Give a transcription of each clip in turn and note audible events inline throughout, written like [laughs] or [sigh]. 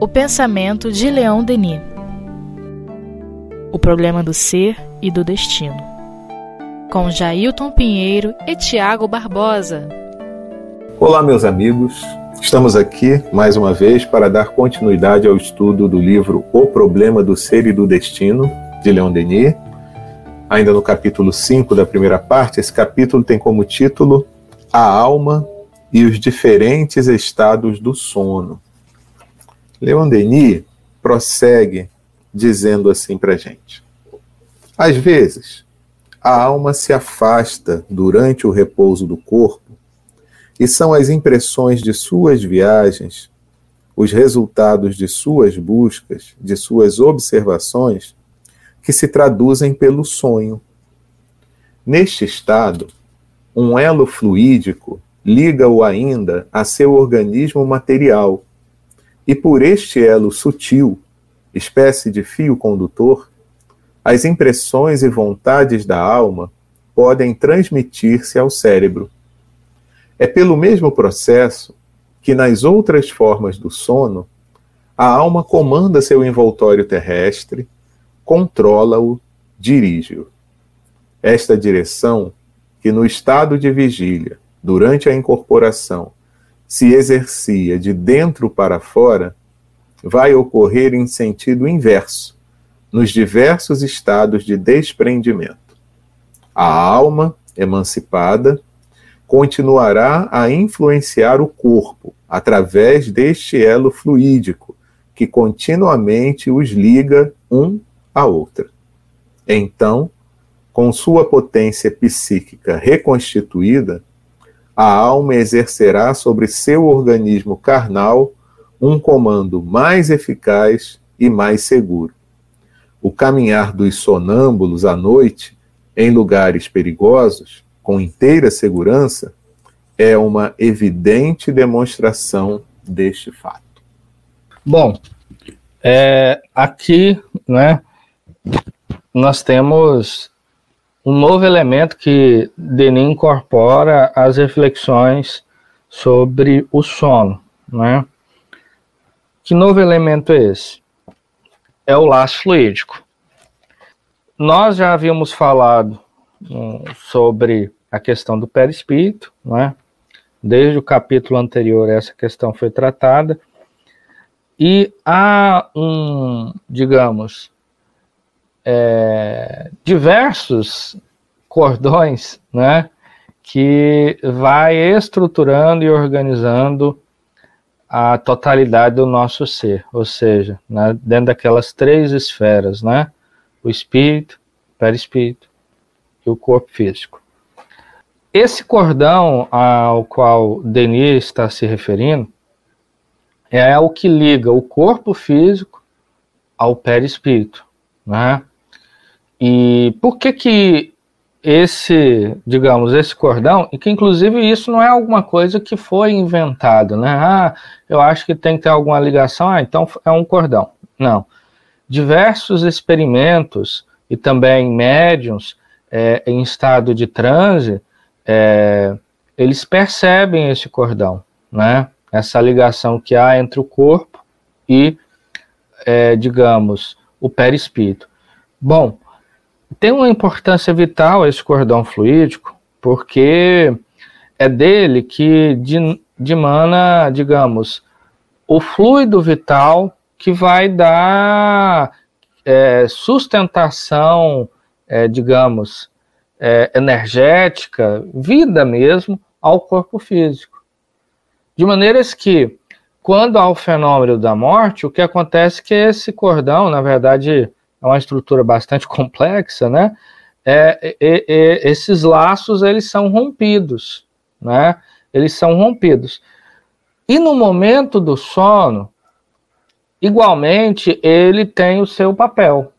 O pensamento de Leão Denis. O problema do ser e do destino. Com Jailton Pinheiro e Tiago Barbosa. Olá, meus amigos. Estamos aqui mais uma vez para dar continuidade ao estudo do livro O Problema do Ser e do Destino, de Leon Denis. Ainda no capítulo 5 da primeira parte, esse capítulo tem como título A Alma e os Diferentes Estados do Sono. Leon Denis prossegue dizendo assim para gente: Às vezes, a alma se afasta durante o repouso do corpo e são as impressões de suas viagens, os resultados de suas buscas, de suas observações, que se traduzem pelo sonho. Neste estado, um elo fluídico liga-o ainda a seu organismo material, e por este elo sutil, espécie de fio condutor, as impressões e vontades da alma podem transmitir-se ao cérebro. É pelo mesmo processo que nas outras formas do sono, a alma comanda seu envoltório terrestre, controla-o, dirige-o. Esta direção, que no estado de vigília, durante a incorporação, se exercia de dentro para fora, vai ocorrer em sentido inverso, nos diversos estados de desprendimento. A alma, emancipada, continuará a influenciar o corpo através deste elo fluídico que continuamente os liga um à outra. Então, com sua potência psíquica reconstituída, a alma exercerá sobre seu organismo carnal um comando mais eficaz e mais seguro. O caminhar dos sonâmbulos à noite em lugares perigosos com inteira segurança é uma evidente demonstração deste fato. Bom, é, aqui, né, nós temos um novo elemento que Denis incorpora às reflexões sobre o sono, né? Que novo elemento é esse? É o laço fluídico. Nós já havíamos falado sobre a questão do perispírito, né? Desde o capítulo anterior essa questão foi tratada e há um, digamos, é, diversos cordões, né? Que vai estruturando e organizando a totalidade do nosso ser, ou seja, né, dentro daquelas três esferas, né? O espírito, o perispírito e o corpo físico. Esse cordão ao qual Denis está se referindo é o que liga o corpo físico ao perispírito, né? E por que que esse, digamos, esse cordão, e que inclusive isso não é alguma coisa que foi inventado, né? Ah, eu acho que tem que ter alguma ligação, ah, então é um cordão. Não. Diversos experimentos e também médiums é, em estado de transe, é, eles percebem esse cordão, né? Essa ligação que há entre o corpo e, é, digamos, o perispírito. Bom, tem uma importância vital esse cordão fluídico, porque é dele que dimana, digamos, o fluido vital que vai dar é, sustentação é, digamos, é, energética, vida mesmo, ao corpo físico. De maneiras que, quando há o fenômeno da morte, o que acontece é que esse cordão, na verdade, é uma estrutura bastante [laughs] complexa, né? É, é, é, esses laços eles são rompidos, né? Eles são rompidos. E no momento do sono, igualmente, ele tem o seu papel.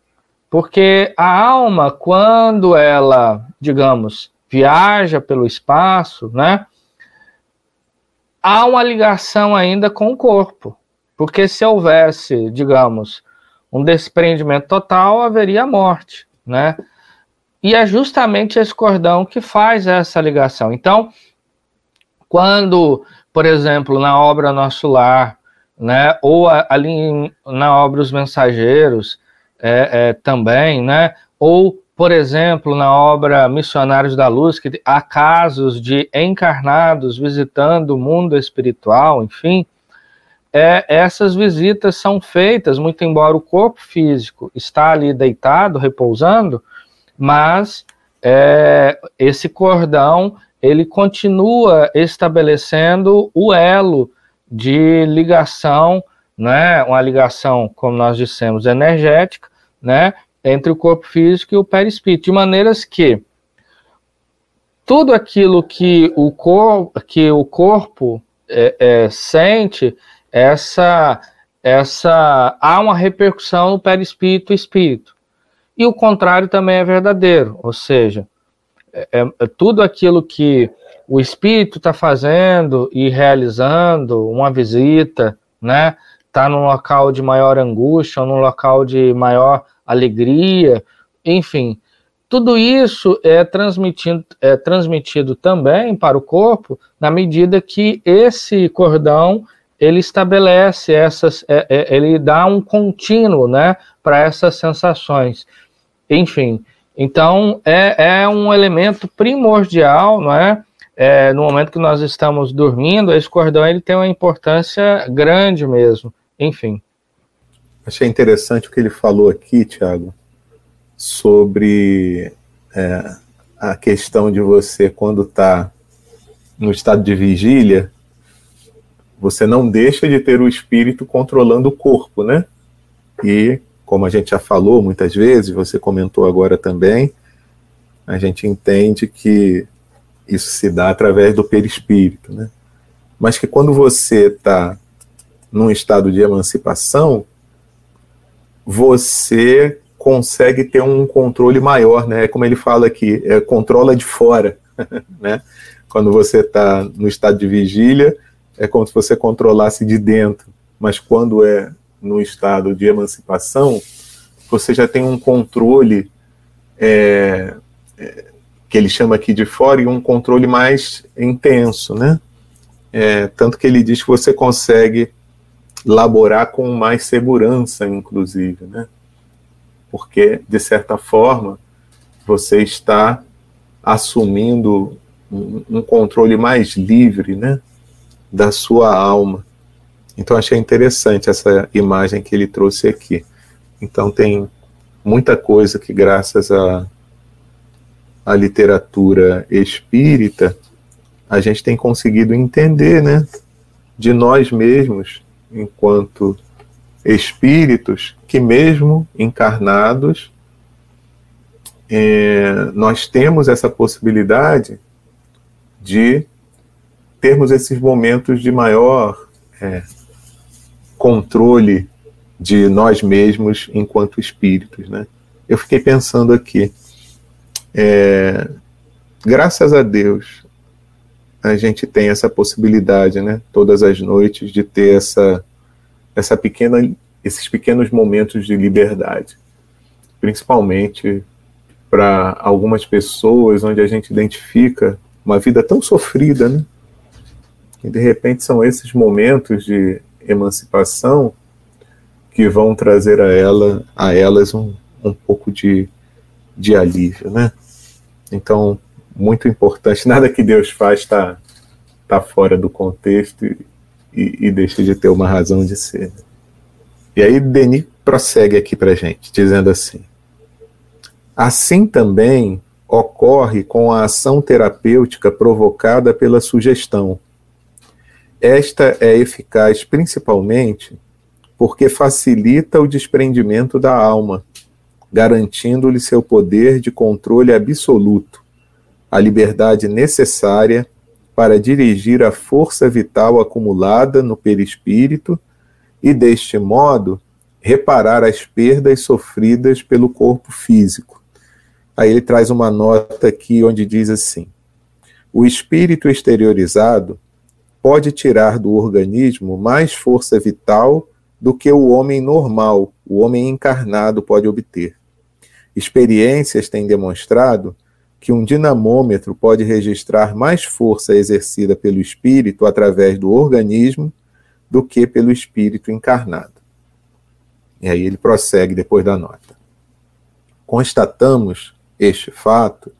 Porque a alma, quando ela, digamos, viaja pelo espaço, né? Há uma ligação ainda com o corpo. Porque se houvesse, digamos, um desprendimento total, haveria morte, né? E é justamente esse cordão que faz essa ligação. Então, quando por exemplo, na obra Nosso Lar, né, ou ali na obra Os Mensageiros é, é, também, né, ou, por exemplo, na obra Missionários da Luz, que há casos de encarnados visitando o mundo espiritual, enfim, é, essas visitas são feitas, muito embora o corpo físico está ali deitado, repousando, mas é, esse cordão ele continua estabelecendo o elo de ligação, né, uma ligação, como nós dissemos, energética, né, entre o corpo físico e o perispírito, de maneiras que tudo aquilo que o, cor, que o corpo é, é, sente essa essa há uma repercussão no perispírito espírito. E o contrário também é verdadeiro, ou seja, é, é, é tudo aquilo que o espírito está fazendo e realizando, uma visita, né? Está num local de maior angústia, ou num local de maior alegria, enfim, tudo isso é transmitido, é transmitido também para o corpo na medida que esse cordão ele estabelece essas, é, é, ele dá um contínuo, né, para essas sensações. Enfim, então é, é um elemento primordial, não é? é? No momento que nós estamos dormindo, esse cordão ele tem uma importância grande mesmo. Enfim. Achei interessante o que ele falou aqui, Tiago, sobre é, a questão de você, quando está no estado de vigília, você não deixa de ter o espírito controlando o corpo, né? E, como a gente já falou muitas vezes, você comentou agora também, a gente entende que isso se dá através do perispírito, né? Mas que quando você está num estado de emancipação, você consegue ter um controle maior, né? Como ele fala aqui, é, controla de fora, [laughs] né? Quando você está no estado de vigília, é como se você controlasse de dentro, mas quando é no estado de emancipação, você já tem um controle é, é, que ele chama aqui de fora e um controle mais intenso, né? É, tanto que ele diz que você consegue laborar com mais segurança, inclusive, né? Porque, de certa forma, você está assumindo um, um controle mais livre, né? Da sua alma. Então achei interessante essa imagem que ele trouxe aqui. Então tem muita coisa que graças à a, a literatura espírita a gente tem conseguido entender, né, de nós mesmos enquanto espíritos que mesmo encarnados é, nós temos essa possibilidade de termos esses momentos de maior é, controle de nós mesmos enquanto espíritos, né? Eu fiquei pensando aqui, é, graças a Deus, a gente tem essa possibilidade, né? Todas as noites de ter essa, essa pequena, esses pequenos momentos de liberdade, principalmente para algumas pessoas onde a gente identifica uma vida tão sofrida, né? E de repente são esses momentos de emancipação que vão trazer a ela a elas um, um pouco de, de alívio, né? Então, muito importante, [laughs] nada que Deus faz está tá fora do contexto e, e, deixa de ter uma razão de ser. E aí Denis prossegue aqui para gente, dizendo assim: assim também ocorre com a ação terapêutica provocada pela sugestão, esta é eficaz principalmente porque facilita o desprendimento da alma, garantindo-lhe seu poder de controle absoluto, a liberdade necessária para dirigir a força vital acumulada no perispírito e, deste modo, reparar as perdas sofridas pelo corpo físico. Aí ele traz uma nota aqui onde diz assim: o espírito exteriorizado pode tirar do organismo mais força vital do que o homem normal, o homem encarnado pode obter. Experiências têm demonstrado que um dinamômetro pode registrar mais força exercida pelo espírito através do organismo do que pelo espírito encarnado. E aí ele prossegue depois da nota. Constatamos este fato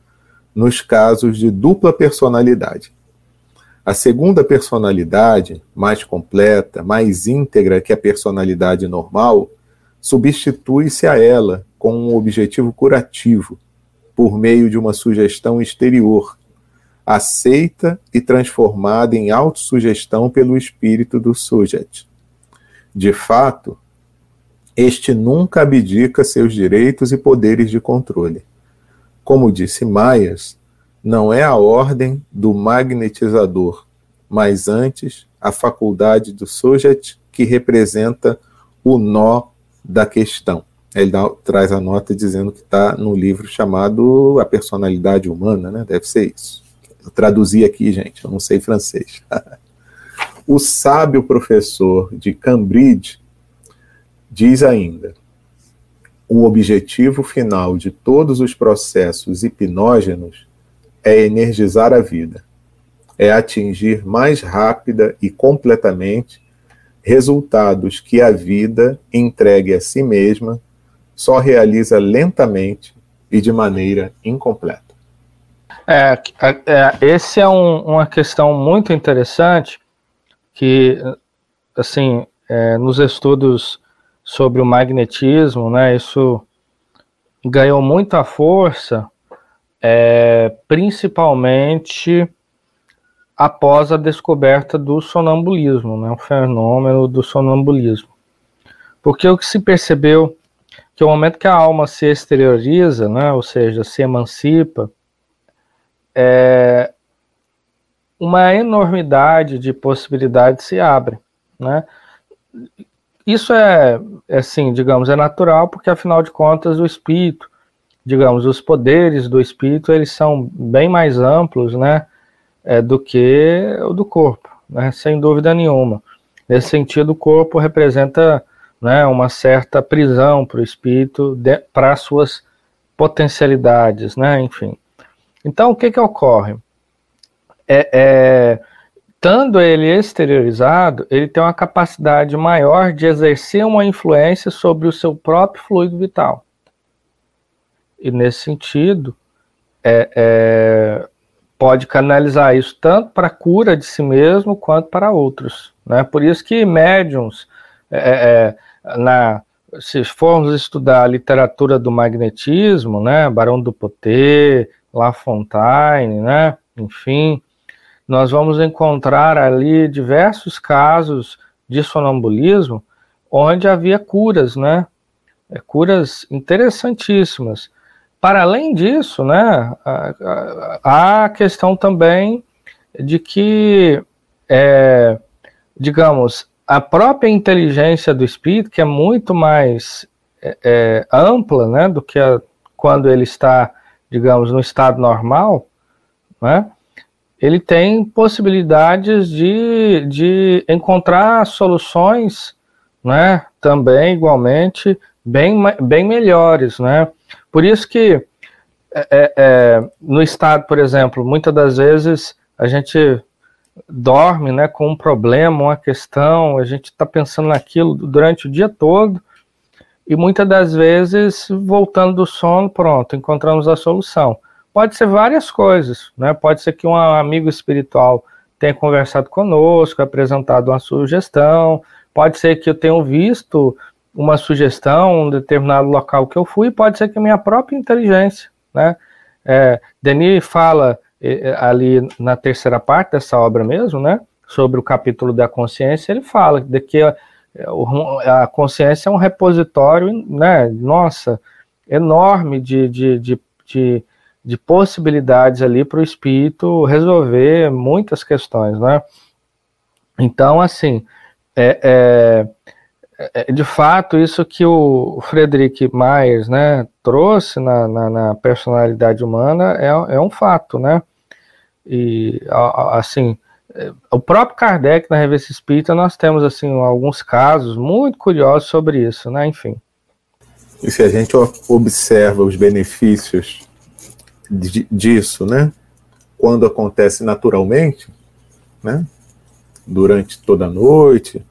nos casos de dupla personalidade. A segunda personalidade, mais completa, mais íntegra que a personalidade normal, substitui-se a ela com um objetivo curativo, por meio de uma sugestão exterior, aceita e transformada em autossugestão pelo espírito do sujeito. De fato, este nunca abdica seus direitos e poderes de controle. Como disse Myers, não é a ordem do magnetizador, mas antes a faculdade do sujeito que representa o nó da questão. Ele dá, traz a nota dizendo que está no livro chamado A Personalidade Humana, né? Deve ser isso. Eu traduzi aqui, gente, eu não sei francês. [laughs] o sábio professor de Cambridge diz ainda: o objetivo final de todos os processos hipnógenos é energizar a vida, é atingir mais rápida e completamente resultados que a vida entregue a si mesma só realiza lentamente e de maneira incompleta. É, é esse é um, uma questão muito interessante que, assim, é, nos estudos sobre o magnetismo, né, isso ganhou muita força, é, principalmente após a descoberta do sonambulismo, né, o fenômeno do sonambulismo. Porque o que se percebeu que o momento que a alma se exterioriza, né, ou seja, se emancipa, é, uma enormidade de possibilidades se abre, né? Isso é, é, assim, digamos, é natural, porque afinal de contas o espírito, digamos, os poderes do espírito, eles são bem mais amplos, né, é, do que o do corpo, né, sem dúvida nenhuma. Nesse sentido, o corpo representa né, uma certa prisão para o espírito, para suas potencialidades, né, enfim. Então, o que que ocorre? É, é, ele exteriorizado, ele tem uma capacidade maior de exercer uma influência sobre o seu próprio fluido vital. E nesse sentido, é, é, pode canalizar isso tanto para a cura de si mesmo quanto para outros. Né? Por isso que médiums é, é na, se formos estudar a literatura do magnetismo, né, Barão do Poté, La Fontaine, né, enfim, nós vamos encontrar ali diversos casos de sonambulismo onde havia curas, né, é, curas interessantíssimas. Para além disso, né, há a questão também de que, é, digamos, a própria inteligência do espírito, que é muito mais é, é, ampla né, do que a, quando ele está, digamos, no estado normal, né, ele tem possibilidades de, de encontrar soluções né, também, igualmente, bem, bem melhores. Né? Por isso que é, é, é no estado, por exemplo, muitas das vezes a gente dorme né, com um problema, uma questão, a gente está pensando naquilo durante o dia todo, e muitas das vezes, voltando do sono, pronto, encontramos a solução. Pode ser várias coisas, né? Pode ser que um amigo espiritual tenha conversado conosco, apresentado uma sugestão, pode ser que eu tenha visto uma sugestão, um determinado local que eu fui, pode ser que a minha própria inteligência, né? É, Denis fala ali na terceira parte dessa obra mesmo, né, sobre o capítulo da consciência, ele fala de que a, a consciência é um repositório, né, nossa, enorme de, de, de, de, de possibilidades ali para o espírito resolver muitas questões, né. Então, assim, é, é, é, de fato, isso que o Frederick Myers né, trouxe na, na, na personalidade humana é, é, um fato, né? E, assim, é, o próprio Kardec, na Revista Espírita, nós temos, assim, alguns casos muito curiosos sobre isso, né? Enfim. E se a gente observa os benefícios disso, né? Quando acontece naturalmente, né? Durante toda a noite,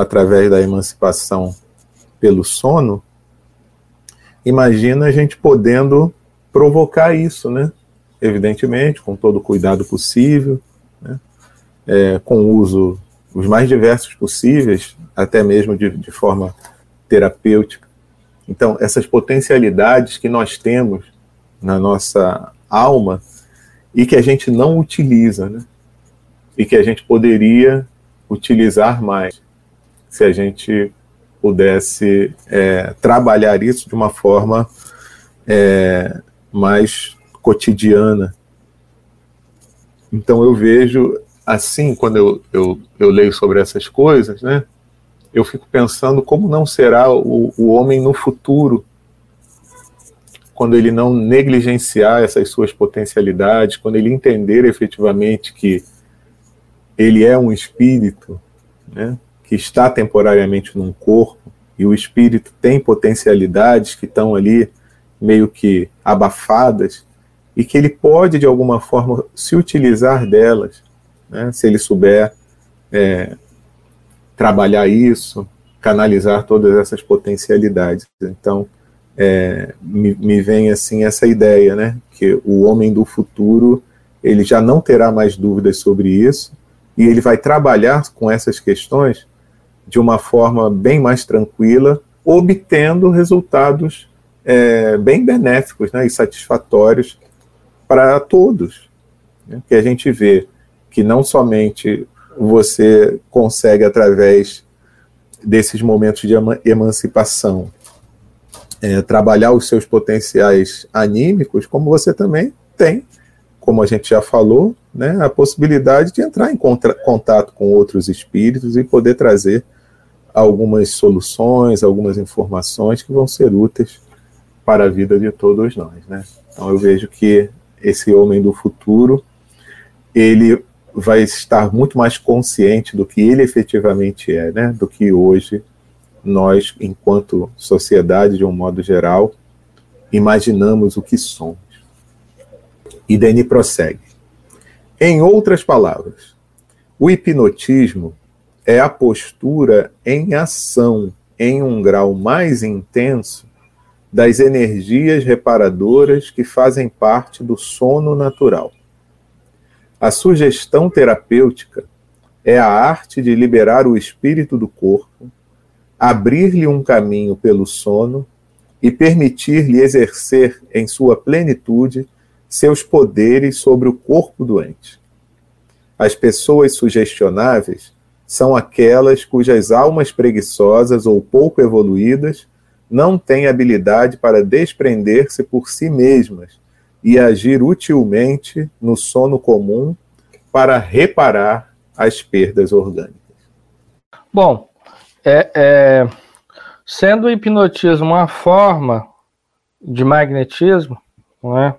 através da emancipação pelo sono, imagina a gente podendo provocar isso, né? Evidentemente, com todo o cuidado possível, né? É, com o uso os mais diversos possíveis, até mesmo de, de forma terapêutica. Então, essas potencialidades que nós temos na nossa alma e que a gente não utiliza, né? E que a gente poderia utilizar mais se a gente pudesse é, trabalhar isso de uma forma é, mais cotidiana. Então eu vejo assim, quando eu, eu, eu leio sobre essas coisas, né, eu fico pensando como não será o, o homem no futuro, quando ele não negligenciar essas suas potencialidades, quando ele entender efetivamente que ele é um espírito, né, que está temporariamente num corpo, e o espírito tem potencialidades que estão ali meio que abafadas, e que ele pode, de alguma forma, se utilizar delas, né, se ele souber é, trabalhar isso, canalizar todas essas potencialidades. Então, é, me, me, vem assim essa ideia, né, que o homem do futuro ele já não terá mais dúvidas sobre isso e ele vai trabalhar com essas questões de uma forma bem mais tranquila, obtendo resultados é, bem benéficos né, e satisfatórios para todos. Né, que a gente vê que não somente você consegue, através desses momentos de emancipação, é, trabalhar os seus potenciais anímicos, como você também tem, como a gente já falou, né, a possibilidade de entrar em contato com outros espíritos e poder trazer algumas soluções, algumas informações que vão ser úteis para a vida de todos nós, né? Então eu vejo que esse homem do futuro, ele vai estar muito mais consciente do que ele efetivamente é, né? Do que hoje nós, enquanto sociedade de um modo geral, imaginamos o que somos. E Denis prossegue. Em outras palavras, o hipnotismo é a postura em ação em um grau mais intenso das energias reparadoras que fazem parte do sono natural. A sugestão terapêutica é a arte de liberar o espírito do corpo, abrir-lhe um caminho pelo sono e permitir-lhe exercer em sua plenitude seus poderes sobre o corpo doente. As pessoas sugestionáveis são aquelas cujas almas preguiçosas ou pouco evoluídas não têm habilidade para desprender-se por si mesmas e agir utilmente no sono comum para reparar as perdas orgânicas. Bom, é, é, sendo o hipnotismo uma forma de magnetismo, é?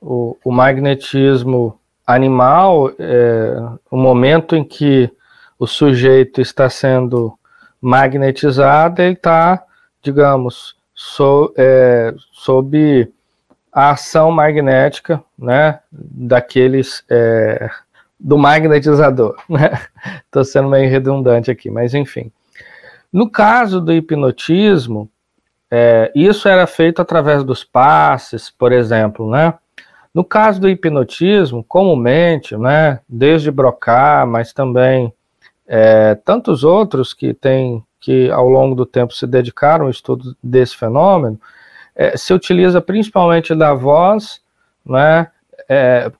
o, o magnetismo animal, é, o momento em que o sujeito está sendo magnetizado, ele está, digamos, so, é, sob a ação magnética, né, daqueles é, do magnetizador, [laughs] né? Estou sendo meio redundante aqui, mas enfim. No caso do hipnotismo, é, isso era feito através dos passes, por exemplo, né? No caso do hipnotismo, comumente, né, desde Broca, mas também é, tantos outros que têm que ao longo do tempo se dedicaram ao estudo desse fenômeno, é, se utiliza principalmente da voz, né, é,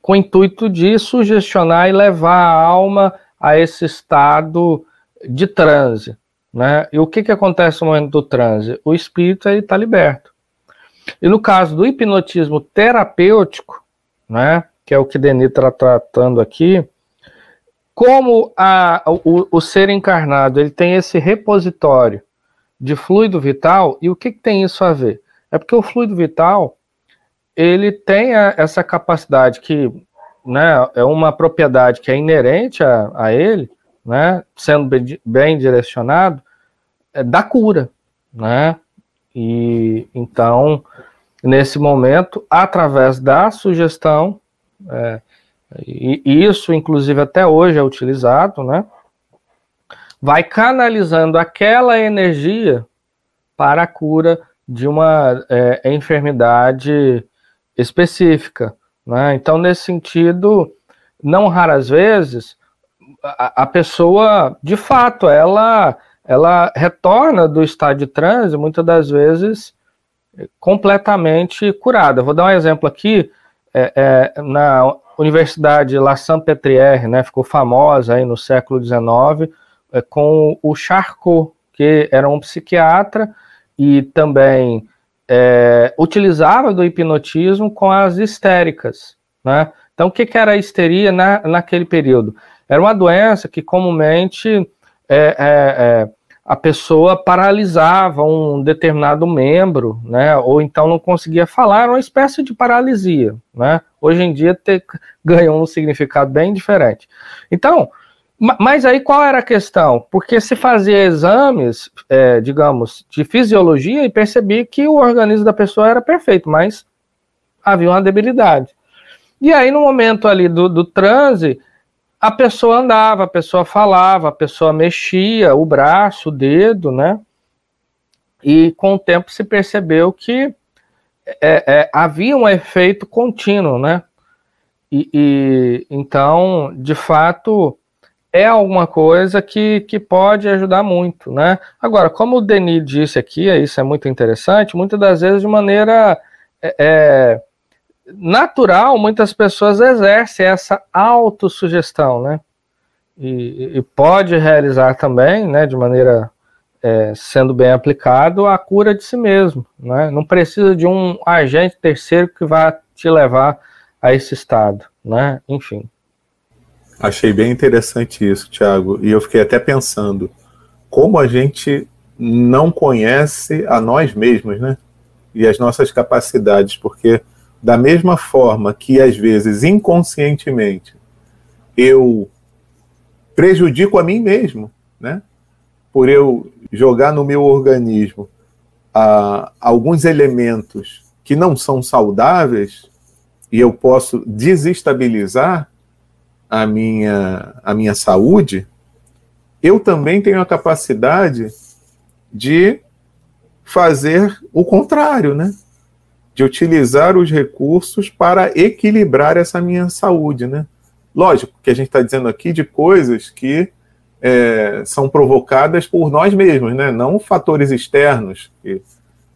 com o intuito de sugestionar e levar a alma a esse estado de transe. Né? E o que, que acontece no momento do transe? O espírito está liberto. E no caso do hipnotismo terapêutico, né, que é o que Denis está tratando aqui, como a, o, o, ser encarnado ele tem esse repositório de fluido vital, e o que, que tem isso a ver? É porque o fluido vital ele tem a, essa capacidade que né, é uma propriedade que é inerente a, a ele, né, sendo bem, bem direcionado, é da cura, né? E então nesse momento, através da sugestão, é, e isso, inclusive, até hoje é utilizado, né? Vai canalizando aquela energia para a cura de uma é, enfermidade específica. Né? Então, nesse sentido, não raras vezes, a, a, pessoa, de fato, ela, ela retorna do estado de transe, muitas das vezes, completamente curada. Vou dar um exemplo aqui, é, é, na Universidade La Saint-Pétrière, né, ficou famosa aí no século XIX, é, com o Charcot, que era um psiquiatra e também é, utilizava do hipnotismo com as histéricas. Né? Então, o que, que era a histeria na, naquele período? Era uma doença que comumente é, é, é, a pessoa paralisava um determinado membro, né? ou então não conseguia falar, uma espécie de paralisia. Né? Hoje em dia te, ganhou um significado bem diferente. Então, mas aí qual era a questão? Porque se fazia exames, é, digamos, de fisiologia e percebia que o organismo da pessoa era perfeito, mas havia uma debilidade. E aí, no momento ali do, do transe, a pessoa andava, a pessoa falava, a pessoa mexia o braço, o dedo, né? E com o tempo se percebeu que é, é, havia um efeito contínuo, né? E, e então, de fato, é alguma coisa que, que pode ajudar muito, né? Agora, como o Denis disse aqui, isso é muito interessante, muitas das vezes de maneira é, é, natural, muitas pessoas exercem essa autossugestão, né? E, e pode realizar também, né, de maneira é, sendo bem aplicado, a cura de si mesmo, né? Não precisa de um agente terceiro que vá te levar a esse estado, né? Enfim. Achei bem interessante isso, Thiago. E eu fiquei até pensando como a gente não conhece a nós mesmos, né? E as nossas capacidades, porque da mesma forma que às vezes inconscientemente eu prejudico a mim mesmo, né? Por eu jogar no meu organismo ah, alguns elementos que não são saudáveis e eu posso desestabilizar a minha, a minha saúde, eu também tenho a capacidade de fazer o contrário, né? De utilizar os recursos para equilibrar essa minha saúde, né? Lógico que a gente está dizendo aqui de coisas que é, são provocadas por nós mesmos, né? Não fatores externos. Que,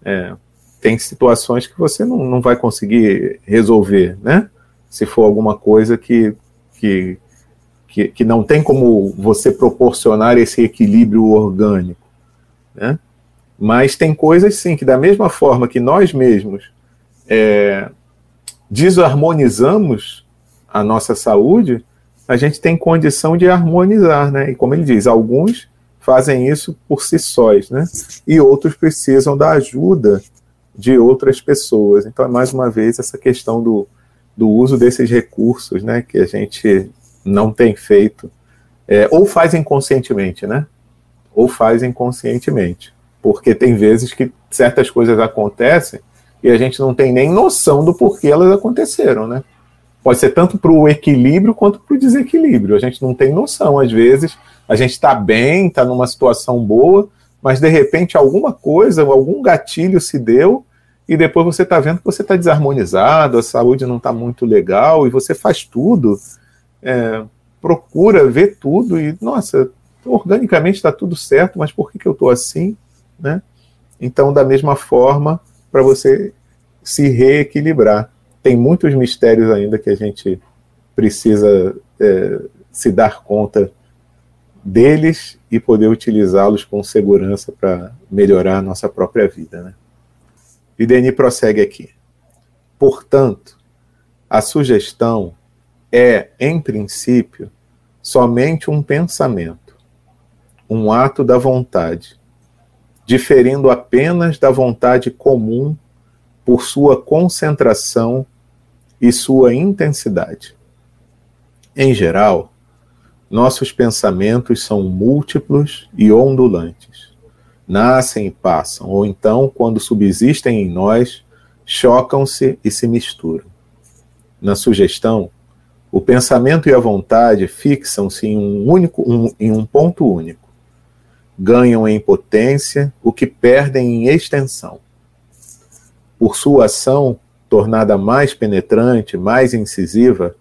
é, tem situações que você não, não vai conseguir resolver, né? Se for alguma coisa que que, que, que não tem como você proporcionar esse equilíbrio orgânico. Né? Mas tem coisas, sim, que da mesma forma que nós mesmos é, desarmonizamos a nossa saúde, a gente tem condição de harmonizar, né? E como ele diz, alguns fazem isso por si sós, né? E outros precisam da ajuda de outras pessoas. Então, é mais uma vez essa questão do, do uso desses recursos, né, que a gente não tem feito, é, ou faz inconscientemente, né, ou faz inconscientemente, porque tem vezes que certas coisas acontecem e a gente não tem nem noção do porquê elas aconteceram, né. Pode ser tanto para o equilíbrio quanto para o desequilíbrio. A gente não tem noção. Às vezes a gente está bem, está numa situação boa, mas de repente alguma coisa, algum gatilho se deu e depois você está vendo que você está desarmonizado, a saúde não está muito legal, e você faz tudo, é, procura ver tudo, e nossa, organicamente está tudo certo, mas por que, que eu estou assim? Né? Então, da mesma forma, para você se reequilibrar. Tem muitos mistérios ainda que a gente precisa é, se dar conta deles e poder utilizá-los com segurança para melhorar a nossa própria vida. Né? E Denis prossegue aqui. Portanto, a sugestão é, em princípio, somente um pensamento, um ato da vontade, diferindo apenas da vontade comum por sua concentração e sua intensidade. Em geral, nossos pensamentos são múltiplos e ondulantes nascem e passam, ou então, quando subsistem em nós, chocam-se e se misturam. Na sugestão, o pensamento e a vontade fixam-se em um único um, em um ponto único. Ganham em potência o que perdem em extensão. Por sua ação, tornada mais penetrante, mais incisiva,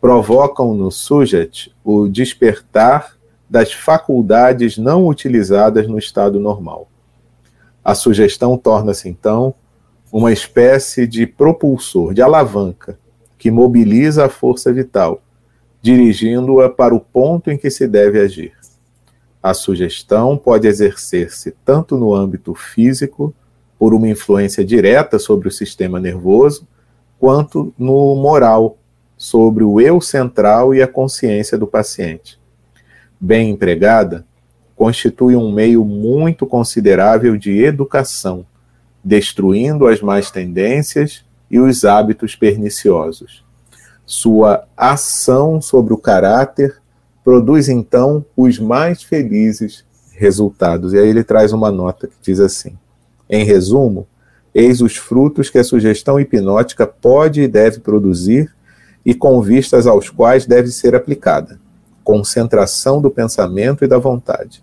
provocam no sujet o despertar das faculdades não utilizadas no estado normal. A sugestão torna-se, então, uma espécie de propulsor, de alavanca, que mobiliza a força vital, dirigindo-a para o ponto em que se deve agir. A sugestão pode exercer-se tanto no âmbito físico, por uma influência direta sobre o sistema nervoso, quanto no moral, sobre o eu central e a consciência do paciente. Bem empregada, constitui um meio muito considerável de educação, destruindo as más tendências e os hábitos perniciosos. Sua ação sobre o caráter produz então os mais felizes resultados. E aí ele traz uma nota que diz assim: em resumo, eis os frutos que a sugestão hipnótica pode e deve produzir e com vistas aos quais deve ser aplicada: concentração do pensamento e da vontade,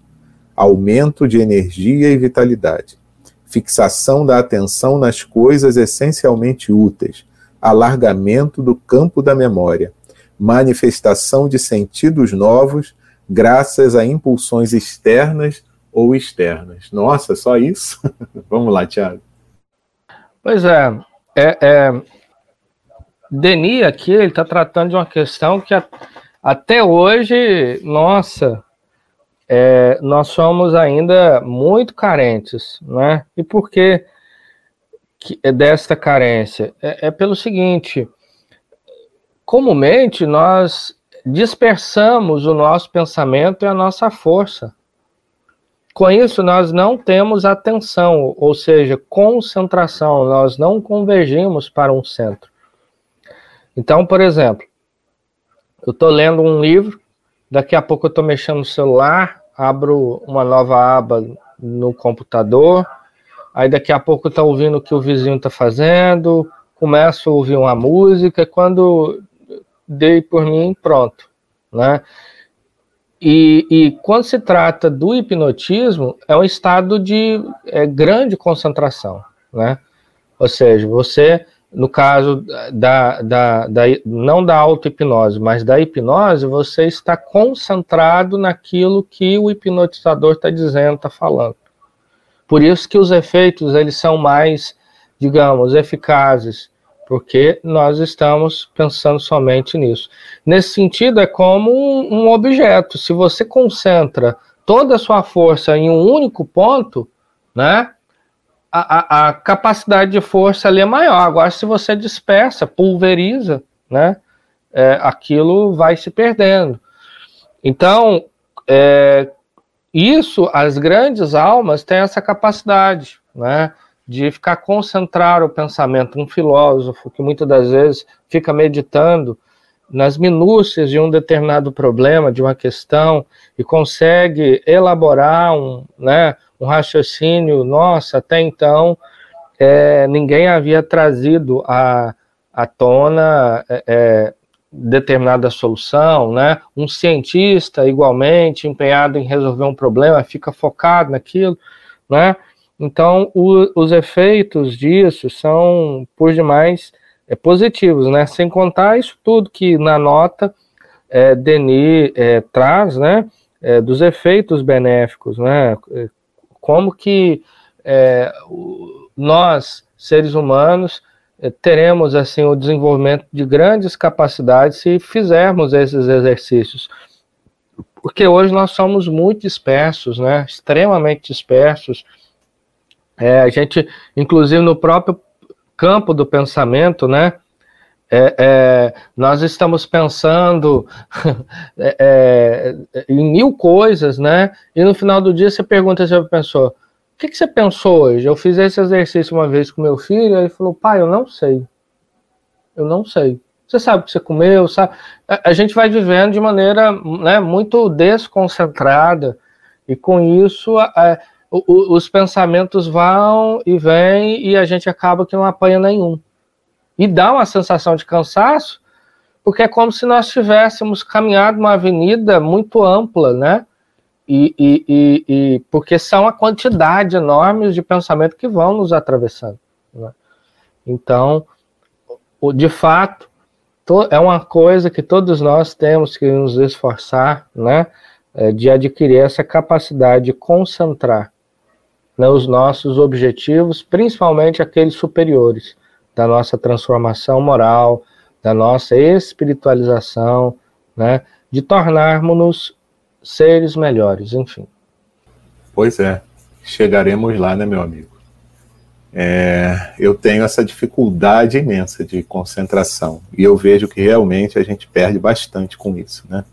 aumento de energia e vitalidade, fixação da atenção nas coisas essencialmente úteis, alargamento do campo da memória, manifestação de sentidos novos graças a impulsões externas ou externas. Nossa, só isso? [laughs] Vamos lá, Tiago. Pois é, é, é Denis aqui ele está tratando de uma questão que a, até hoje, nossa, é, nós somos ainda muito carentes, né? E por que, que é desta carência? É, é pelo seguinte: comumente nós dispersamos o nosso pensamento e a nossa força. Com isso, nós não temos atenção, ou seja, concentração, nós não convergimos para um centro. Então, por exemplo, eu estou lendo um livro, daqui a pouco eu estou mexendo no celular, abro uma nova aba no computador, aí daqui a pouco está ouvindo o que o vizinho está fazendo, começo a ouvir uma música, quando dei por mim, pronto, né? E, e, quando se trata do hipnotismo, é um estado de é, grande concentração, né? Ou seja, você no caso da, da, da não da auto-hipnose, mas da hipnose, você está concentrado naquilo que o hipnotizador está dizendo, está falando. Por isso que os efeitos eles são mais, digamos, eficazes, porque nós estamos pensando somente nisso. Nesse sentido, é como um, um objeto. Se você concentra toda a sua força em um único ponto, né? a, a, capacidade de força ali é maior. Agora, se você dispersa, pulveriza, né, é, aquilo vai se perdendo. Então, é, isso, as grandes almas têm essa capacidade, né, de ficar concentrar o pensamento. Um filósofo que muitas das vezes fica meditando nas minúcias de um determinado problema, de uma questão, e consegue elaborar um, né, um raciocínio, nossa, até então é, ninguém havia trazido à, à tona é, é, determinada solução, né? Um cientista, igualmente, empenhado em resolver um problema, fica focado naquilo, né? Então, o, os efeitos disso são, por demais, é, positivos, né? Sem contar isso tudo que na nota é, Denis é, traz, né? É, dos efeitos benéficos, né? como que é, nós, seres humanos, é, teremos assim o desenvolvimento de grandes capacidades se fizermos esses exercícios. Porque hoje nós somos muito dispersos, né? extremamente dispersos. É, a gente, inclusive no próprio campo do pensamento, né? É, é, nós estamos pensando [laughs] é, é, em mil coisas, né? E no final do dia você pergunta se a pessoa: o que, que, você pensou hoje? Eu fiz esse exercício uma vez com meu filho, ele falou: pai, eu não sei. Eu não sei. Você sabe o que você comeu, sabe? A, a gente vai vivendo de maneira né, muito desconcentrada, e com isso a, o, os pensamentos vão e vêm e a gente acaba que não apanha nenhum. E dá uma sensação de cansaço, porque é como se nós tivéssemos caminhado uma avenida muito ampla, né? E, e, e, e porque são a quantidade enorme de pensamento que vão nos atravessando. Né? Então, de fato, é uma coisa que todos nós temos que nos esforçar, né? É, de adquirir essa capacidade de concentrar né, os nossos objetivos, principalmente aqueles superiores, da nossa transformação moral, da nossa espiritualização, né, de tornarmos-nos seres melhores, enfim. Pois é, chegaremos lá, né, meu amigo? É, eu tenho essa dificuldade imensa de concentração e eu vejo que realmente a gente perde bastante com isso, né?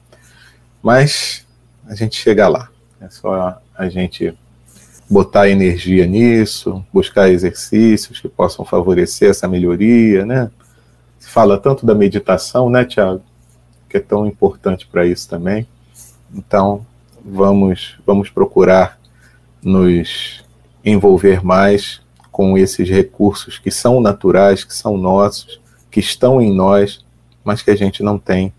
Mas a gente chega lá. É só a gente botar energia nisso, buscar exercícios que possam favorecer essa melhoria, né? Se fala tanto da meditação, né, Tiago? Que é tão importante para isso também. Então, vamos, vamos procurar nos envolver mais com esses recursos que são naturais, que são nossos, que estão em nós, mas que a gente não tem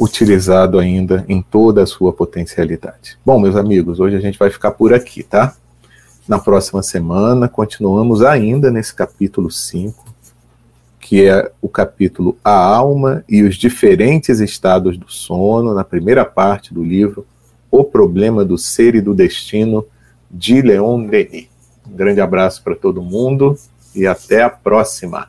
utilizado ainda em toda a sua potencialidade. Bom, meus amigos, hoje a gente vai ficar por aqui, tá? Na próxima semana, continuamos ainda nesse capítulo 5, que é o capítulo A Alma e os Diferentes Estados do Sono, na primeira parte do livro O Problema do Ser e do Destino, de Leon Denis. Um grande abraço para todo mundo e até a próxima.